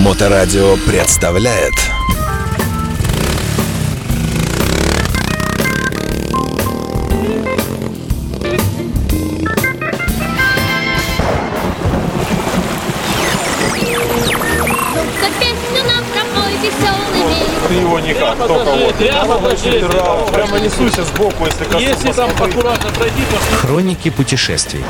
Моторадио представляет Ты его никак, только вот. прямо подожди. Прямо несуйся сбоку, если. Если там аккуратно пройти, то Хроники путешествий.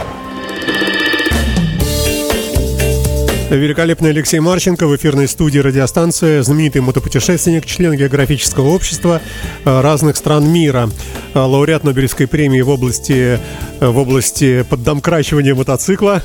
Великолепный Алексей Марченко в эфирной студии радиостанции, знаменитый мотопутешественник, член географического общества э, разных стран мира, э, лауреат Нобелевской премии в области, э, в области поддомкрачивания мотоцикла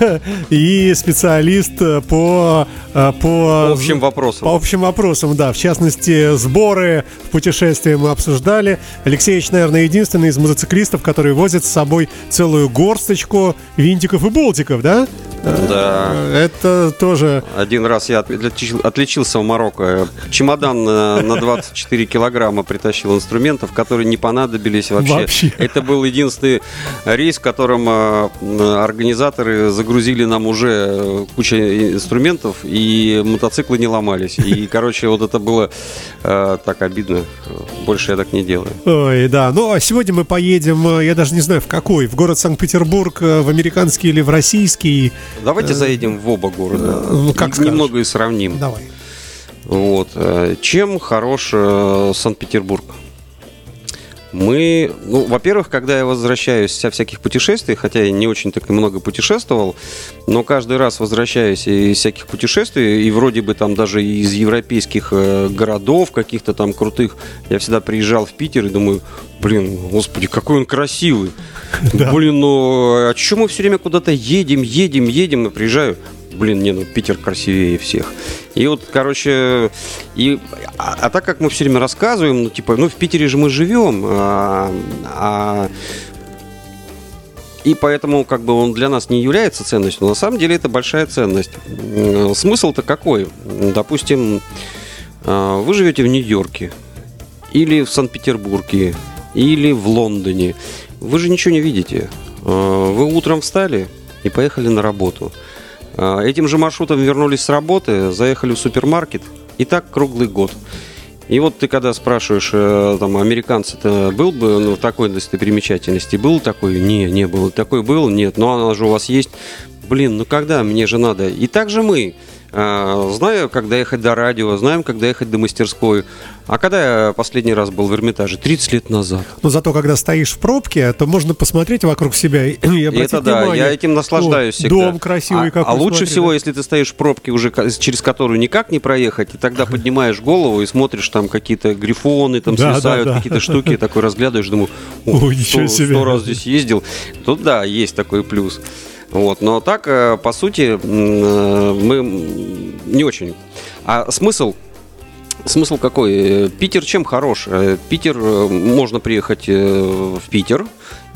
и специалист по, по общим вопросам. По общим вопросам, да. В частности, сборы в путешествии мы обсуждали. Алексеевич, наверное, единственный из мотоциклистов, который возит с собой целую горсточку винтиков и болтиков, да? Да. Это тоже... Один раз я отличил- отличился в Марокко. Чемодан на на 24 килограмма притащил инструментов, которые не понадобились вообще. Вообще. Это был единственный рейс, в котором э, организаторы загрузили нам уже э, кучу инструментов, и мотоциклы не ломались. И, короче, вот это было э, так обидно. Больше я так не делаю. Ой, да. Ну, а сегодня мы поедем, э, я даже не знаю в какой, в город Санкт-Петербург, э, в американский или в российский. Давайте заедем в оба города. ну, как скажешь. Немного и сравним. Давай. Вот. э, Чем хорош э, Санкт-Петербург? Мы, ну, во-первых, когда я возвращаюсь со всяких путешествий, хотя я не очень так и много путешествовал, но каждый раз возвращаюсь из всяких путешествий, и вроде бы там даже из европейских э, городов, каких-то там крутых, я всегда приезжал в Питер и думаю, блин, господи, какой он красивый. Блин, ну, а что мы все время куда-то едем, едем, едем, и приезжаю, блин, не, ну Питер красивее всех. И вот, короче, и, а, а так как мы все время рассказываем, ну, типа, ну, в Питере же мы живем, а, а- и поэтому, как бы, он для нас не является ценностью, но на самом деле это большая ценность. Смысл-то какой? Допустим, а, вы живете в Нью-Йорке, или в Санкт-Петербурге, или в Лондоне. Вы же ничего не видите. А, Вы утром встали и поехали на работу. А, Этим же маршрутом вернулись с работы, заехали в супермаркет, и так круглый год. И вот ты когда спрашиваешь, э, там, американцы-то был бы ну, в такой достопримечательности? Был такой? Не, не был. Такой был? Нет. Но она же у вас есть. Блин, ну когда? Мне же надо. И так же мы. А, Знаю, когда ехать до радио, знаем, когда ехать до мастерской. А когда я последний раз был в Эрмитаже? 30 лет назад. Но зато, когда стоишь в пробке, то можно посмотреть вокруг себя и, и обратить это да, внимание. я этим наслаждаюсь О, всегда. Дом красивый а, какой. а лучше смотри, всего, да. если ты стоишь в пробке, уже через которую никак не проехать, и тогда поднимаешь голову и смотришь там какие-то грифоны, там Да, свисают да, да. какие-то штуки, такой разглядываешь, думаю, Ой, о, ничего сто, себе. сто раз здесь ездил. Тут да, есть такой плюс. Вот, но так, э, по сути, э, мы не очень. А смысл Смысл какой? Питер чем хорош? Э, Питер, можно приехать в Питер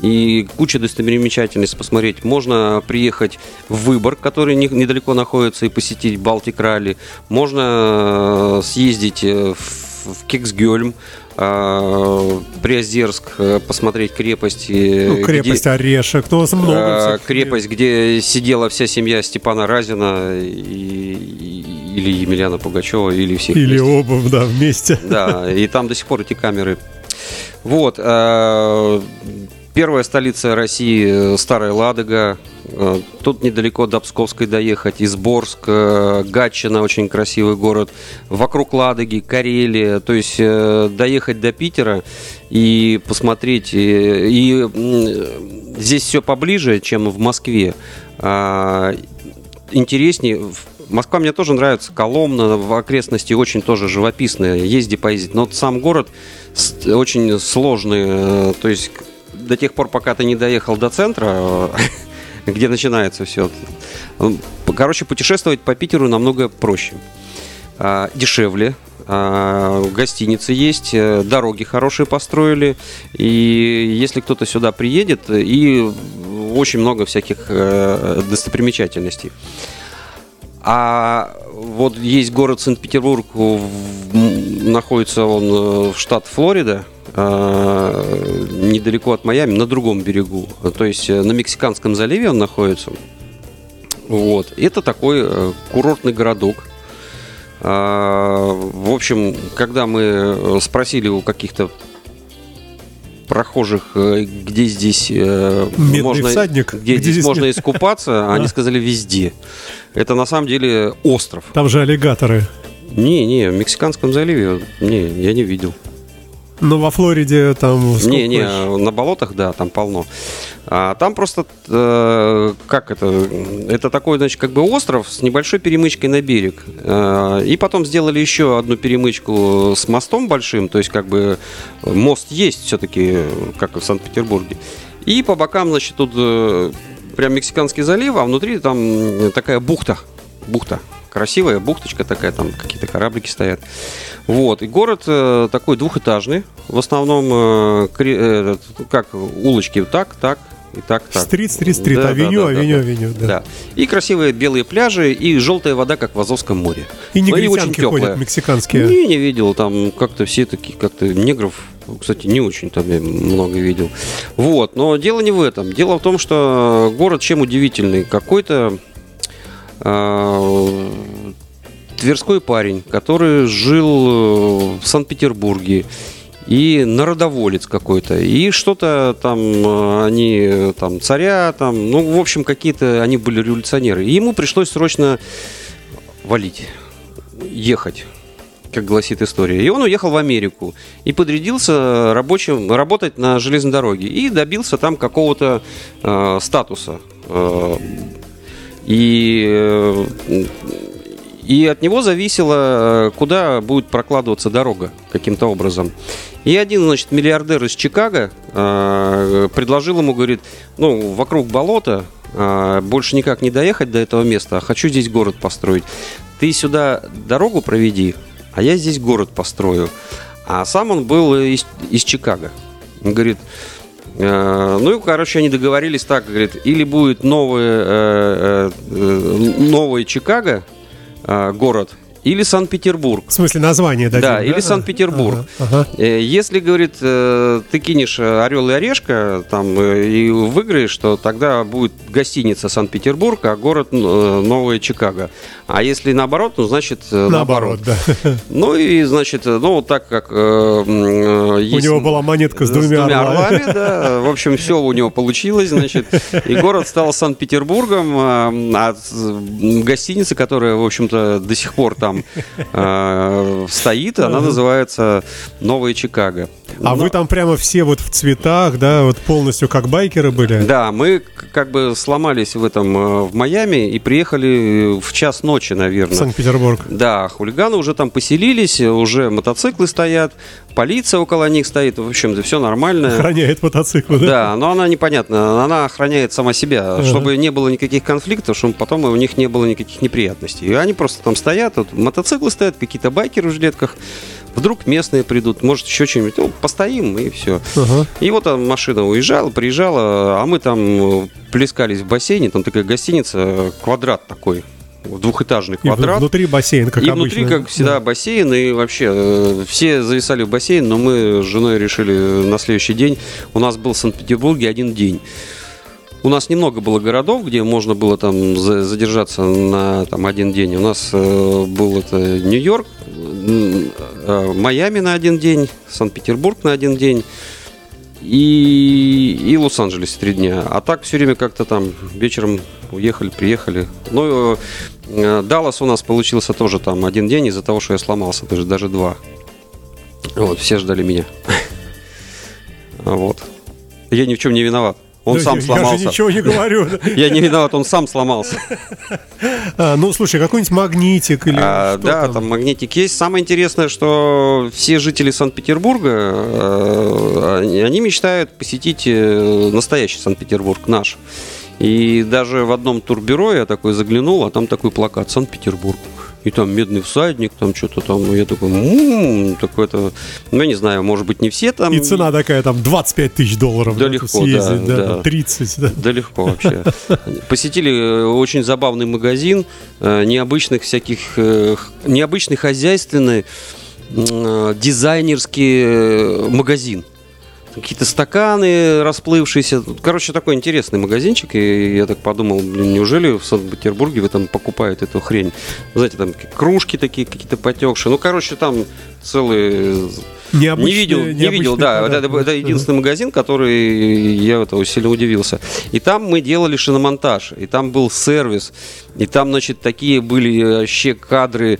и куча достопримечательностей посмотреть. Можно приехать в Выборг, который не- недалеко находится, и посетить Балтик Ралли. Можно съездить в в Кексгёльм, э, Приозерск, э, посмотреть крепость. э, Ну, где- крепость Орешек, ну, много Э, всяких крепость, где сидела вся семья Степана Разина и- и- или Емельяна Пугачева, или всех Или вместе. оба, да, вместе. Да, и там до сих пор эти камеры. Вот. Первая столица России, э, Старая Ладога. Э, Тут недалеко до Псковской доехать. Изборск, э, Гатчина, очень красивый город. Вокруг Ладоги, Карелия. То есть доехать до Питера и посмотреть. И м, здесь все поближе, чем в Москве. А, Интереснее. Москва мне тоже нравится, Коломна, в окрестности очень тоже живописная, езди поездить. Но сам город очень сложный, то есть до тех пор, пока ты не доехал до центра, где начинается все. Короче, путешествовать по Питеру намного проще. А, Дешевле, а, гостиницы есть, э, дороги хорошие построили. И если кто-то сюда приедет, и очень много всяких э, достопримечательностей. А вот есть город Санкт-Петербург, находится он э, в штат Флорида, э, недалеко от Майами, на другом берегу. То есть э, на Мексиканском заливе он находится. Вот. Это такой курортный городок. А, В общем, когда мы спросили у каких-то прохожих, э, где здесь э, Медный можно, всадник? где, Где здесь здесь можно искупаться, они сказали везде. Это на самом деле остров. Там же аллигаторы. Не, не, в Мексиканском заливе, не, я не видел. Но во Флориде там... Не, не, хочешь. на болотах, да, там полно. А там просто, э, как это, это такой, значит, как бы остров с небольшой перемычкой на берег. Э, и потом сделали еще одну перемычку с мостом большим, то есть как бы мост есть все-таки, как и в Санкт-Петербурге. И по бокам, значит, тут э, прям Мексиканский залив, а внутри там такая бухта, бухта. Красивая бухточка такая, там какие-то кораблики стоят. Вот. И город э, такой двухэтажный. В основном, э, э, как улочки так, так и так, так. Стрит, стрит, стрит, Да, авеню, да, да, авеню, да. авеню, да. Да. И красивые белые пляжи, и желтая вода, как в Азовском море. И очень негритянки ходят мексиканские. Не, не видел. Там как-то все такие, как-то негров, кстати, не очень там я много видел. Вот. Но дело не в этом. Дело в том, что город чем удивительный. Какой-то тверской парень, который жил э, в Санкт-Петербурге. И народоволец какой-то. И что-то там э, они э, там царя, там, ну, в общем, какие-то они были революционеры. И ему пришлось срочно валить, ехать как гласит история. И он уехал в Америку и подрядился рабочим работать на железной дороге и добился там какого-то э, статуса. Э, и, э, и от него зависело, э, куда будет прокладываться дорога каким-то образом. И один, значит, миллиардер из Чикаго э, предложил ему, говорит, ну, вокруг болота, э, больше никак не доехать до этого места, а хочу здесь город построить. Ты сюда дорогу проведи, а я здесь город построю. А сам он был из, из Чикаго. Он говорит, ну и, короче, они договорились так, говорит, или будет новый, э, э, новый Чикаго, э, город, или Санкт-Петербург. В смысле название дадим, Да, или Санкт-Петербург. Ага, ага. Э, Если, говорит, э, ты кинешь э, орел и орешка там и выиграешь, то тогда будет гостиница Санкт-Петербург, а город Новая Чикаго. А если наоборот, ну значит э, Наоборот, да. Ну и значит, ну так как э, э, У есть- него была монетка с двумя орлами. орлами, да. В общем, все у него получилось, значит. И город стал Санкт-Петербургом, а а гостиница, которая, в общем-то, до сих пор там э, стоит, она называется Новая Чикаго. А вы там прямо все вот в цветах, да, вот полностью как байкеры были? Да, мы как бы сломались в этом э, в Майами и приехали в час ночи, В наверное. Санкт-Петербург. Да, хулиганы уже там поселились, уже мотоциклы стоят, полиция около них стоит, в общем, все нормально. Охраняет мотоциклы, да? Да, но она непонятна, она охраняет сама себя, чтобы не было никаких конфликтов, чтобы потом у них не было никаких неприятностей. И они просто там стоят, вот, мотоциклы стоят, какие-то байкеры в жилетках, вдруг местные придут, может еще что-нибудь, ну, постоим и все. Ага. И вот там машина уезжала, приезжала, а мы там э, плескались в бассейне, там такая гостиница, э, квадрат такой, двухэтажный И квадрат. внутри бассейн, как и обычно. внутри, как всегда, бассейн, и вообще э, все зависали в бассейн, но мы с женой решили на следующий день. У нас был в Санкт-Петербурге один день. У нас немного было городов, где можно было там за- задержаться на там, один день. У нас э, был это Нью-Йорк, э, Майами на один день, Санкт-Петербург на один день и, и Лос-Анджелес три дня. А так все время как-то там вечером уехали, приехали. Ну, э, Даллас у нас получился тоже там один день из-за того, что я сломался, даже, даже два. Вот, все ждали меня. Вот. Я ни в чем не виноват. Он Да сам я, сломался. Я же ничего не говорю. Я не виноват, он сам сломался. А, ну, слушай, какой-нибудь магнитик или А, да, там? магнитик есть. Самое интересное, что все жители Санкт-Петербурга, э, они, они мечтают посетить э, настоящий Санкт-Петербург, наш. И даже в одном турбюро я такой заглянул, а там такой плакат «Санкт-Петербург». И там медный всадник, там что-то там. И я такой, м такой-то, ну, я не знаю, может быть, не все там. И цена такая, там, 25 тысяч долларов. Да да, легко, съездить, да, да, да. там, 30, да. Да легко вообще. Посетили э, очень забавный магазин, э, необычных всяких, э, необычный хозяйственный дизайнерский магазин. Какие-то стаканы расплывшиеся. Короче, такой интересный магазинчик. И я так подумал, блин, неужели в Санкт-Петербурге вы там покупают эту хрень? Знаете, там кружки такие какие-то потекшие. Ну, короче, там целые... Необычные- не видел, не видел, да. подарки. Это, это единственный магазин, который я этого сильно удивился. И там мы делали шиномонтаж, и там был сервис, и там, значит, такие были вообще кадры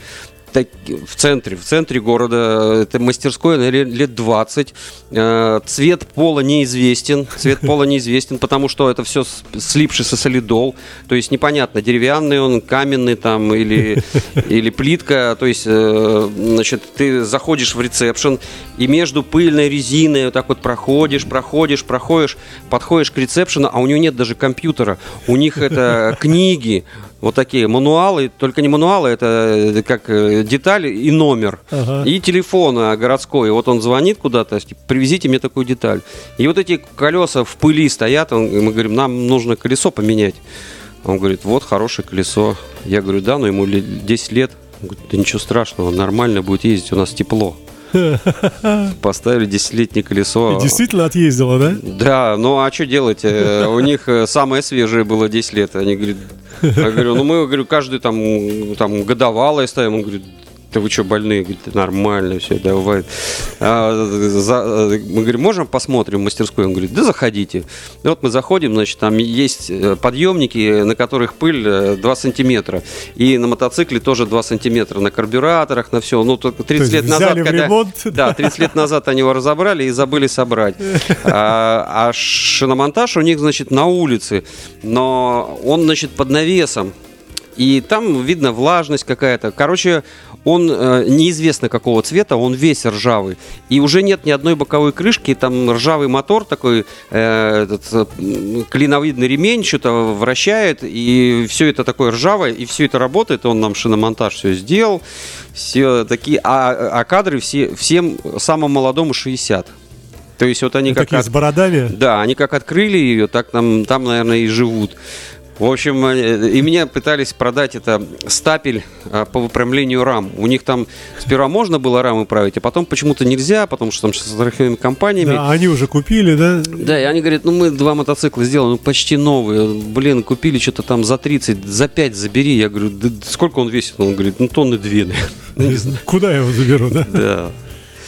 так- в центре, в центре города, это мастерское, наверное, лет 20. Э, Цвет пола неизвестен, цвет пола неизвестен, потому что это все слипшийся солидол, то есть непонятно, деревянный он, каменный там или, или плитка, то есть, э, значит, ты заходишь в ресепшн и между пыльной резиной вот так вот проходишь, проходишь, проходишь, подходишь к ресепшену, а у него нет даже компьютера, у них это книги, вот такие мануалы, только не мануалы, это как э, деталь и номер. Ага. И телефон а, городской. Вот он звонит куда-то, типа, привезите мне такую деталь. И вот эти колеса в пыли стоят, он- мы говорим, нам нужно колесо поменять. Он говорит, вот хорошее колесо. Я говорю, да, но ему ле- 10 лет. Он говорит, да ничего страшного, нормально будет ездить, у нас тепло. Поставили 10-летнее колесо. И действительно отъездила, да? Да, ну а что делать? Э, У них э, самое свежее было 10 лет. Они говорят, я говорю, ну мы, говорю, каждый там, там годовалое ставим. Он говорит, да вы что, больные? Говорит, «Да нормально все, давай. А, за- мы говорим, можем посмотрим в мастерскую? Он говорит, да заходите. И вот мы заходим, значит, там есть э, подъемники, на которых пыль э, 2 сантиметра. И на мотоцикле тоже 2 сантиметра. На карбюраторах, на все. Ну, только 30 есть лет назад, когда... ремонт, Да, 30 лет назад они его разобрали и забыли собрать. А, а шиномонтаж у них, значит, на улице, но он, значит, под навесом. И там видно влажность какая-то. Короче, он э, неизвестно какого цвета, он весь ржавый. И уже нет ни одной боковой крышки, там ржавый мотор такой, э, этот, э, клиновидный ремень что-то вращает, и все это такое ржавое, и все это работает, он нам шиномонтаж все сделал, все такие, а, а кадры все, всем самому молодому 60. То есть вот они как Такие от- с бородами. да, они как открыли ее, так там, там, наверное, и живут. В общем, э, и меня пытались продать это стапель а, по выпрямлению рам. У них там сперва можно было рамы править, а потом почему-то нельзя, потому что там сейчас с страховыми компаниями. Да, они уже купили, да? Да, и они говорят, ну мы два мотоцикла сделали, ну почти новые. Блин, купили что-то там за 30, за 5 забери. Я говорю, да сколько он весит? Он говорит, ну тонны две. наверное». Куда я его заберу, да? Да.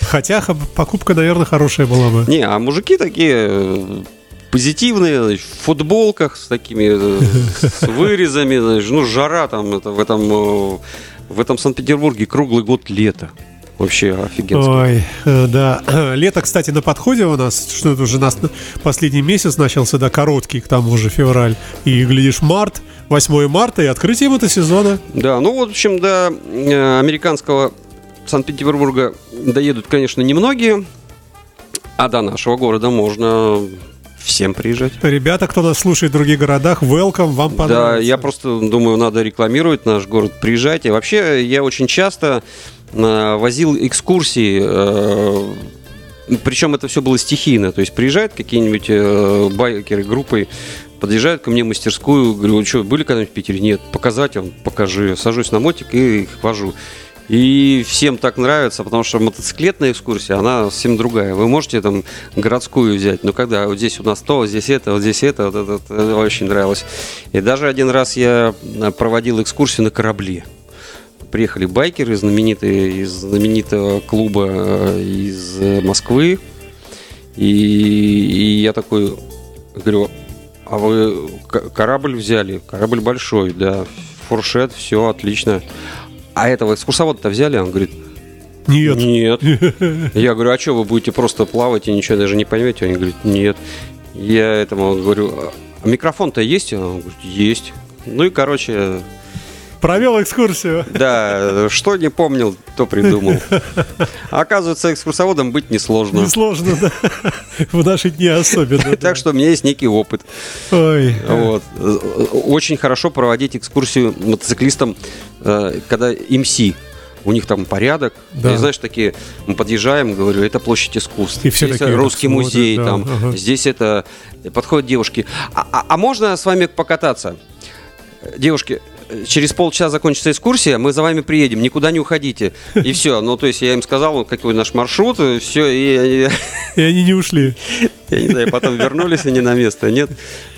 Хотя покупка, наверное, хорошая была бы. Не, а мужики такие э, позитивные, в футболках с такими, э, с вырезами, знаешь, ну, жара там, это в этом, э, в этом Санкт-Петербурге круглый год лето. Вообще офигенно. Ой, э, да. Лето, кстати, на подходе у нас, что это уже нас последний месяц начался, да, короткий, к тому же, февраль. И, глядишь, март, 8 марта и открытие мотосезона. Да, ну, в общем, до американского Санкт-Петербурга доедут, конечно, немногие, а до нашего города можно всем приезжать. Ребята, кто нас слушает в других городах, welcome, вам Да, понравится. я просто думаю, надо рекламировать наш город. Приезжайте. Вообще, я очень часто э, возил экскурсии. э, причем это все было стихийно. То есть приезжают какие-нибудь э, байкеры группой, подъезжают ко мне в мастерскую, говорю, что, были когда-нибудь в Питере? Нет. Показать он, покажи. Сажусь на мотик и их вожу. И всем так нравится, потому что мотоциклетная экскурсия, она совсем другая. Вы можете там городскую взять, но когда вот здесь у нас то, вот здесь это, вот здесь это, вот это, это очень нравилось. И даже один раз я э, проводил экскурсию на корабле. Приехали байкеры знаменитые из знаменитого клуба э, из э, Москвы. И, и я такой говорю, а вы корабль взяли? Корабль большой, да. Фуршет, все отлично. А этого экскурсовода-то взяли? Он говорит, Нет. нет. Я говорю, а что, вы будете просто плавать и ничего даже не поймете? Они говорят, нет. Я этому говорю, а микрофон-то есть? Он говорит, есть. Ну и, короче, Провел экскурсию. да, что не помнил, то придумал. Оказывается, экскурсоводом быть несложно. Несложно, да. В наши дни особенно. да. Так что у меня есть некий опыт. Ой. Вот. Очень хорошо проводить экскурсию мотоциклистам, э, когда МС. У них там порядок. Да. И знаешь, такие, мы подъезжаем, говорю, это площадь искусств. И все Здесь такие русский так музей, смотрят, там, да, ага. здесь это... Подходят девушки. А, а- а можно с вами покататься? Девушки, через полчаса закончится экскурсия, мы за вами приедем, никуда не уходите. И все. Ну, то есть я им сказал, какой наш маршрут, все, и они, И они не ушли. я не знаю, потом вернулись они на место, нет.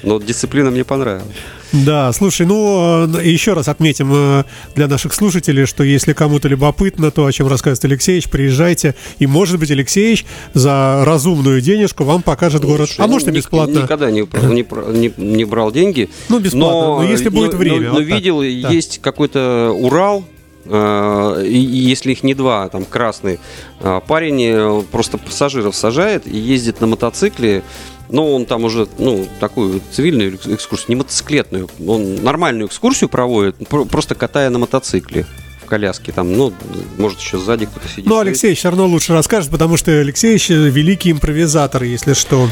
Но дисциплина мне понравилась. Да, слушай, ну э, еще раз отметим э, для наших слушателей, что если кому-то любопытно то, о чем рассказывает Алексеевич, приезжайте, и, может быть, Алексеевич за разумную денежку вам покажет город. А Я может и бесплатно. Никогда не, не, не- не брал деньги. Ну, бесплатно, но если будет время, Но, вот так. видел, Да. есть какой-то Урал, э, если их не два, там красный, э, парень э, просто пассажиров сажает и ездит на мотоцикле. Но он там уже, ну, такую цивильную экс- экскурсию, не мотоциклетную, он нормальную экскурсию проводит, про- просто катая на мотоцикле в коляске. Там, ну, может, еще сзади кто-то сидит. Ну, Алексеевич все равно лучше расскажет, потому что Алексеевич э, великий импровизатор, если что.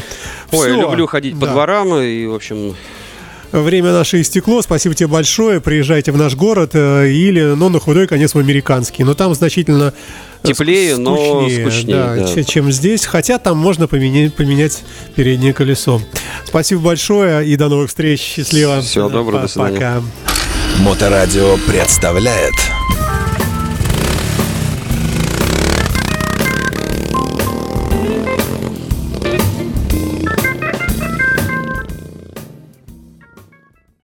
Ой, я Всё. люблю ходить по Да. дворам, и, в общем, Время наше истекло. Спасибо тебе большое. Приезжайте в наш город э, или, ну, на худой конец в американский. Но там значительно э, Теплее, но скучнее, да, да. че- чем здесь. Хотя там можно поменять, поменять переднее колесо. Спасибо большое и до новых встреч. Счастливо. Всего доброго, до свидания. Пока. Моторадио представляет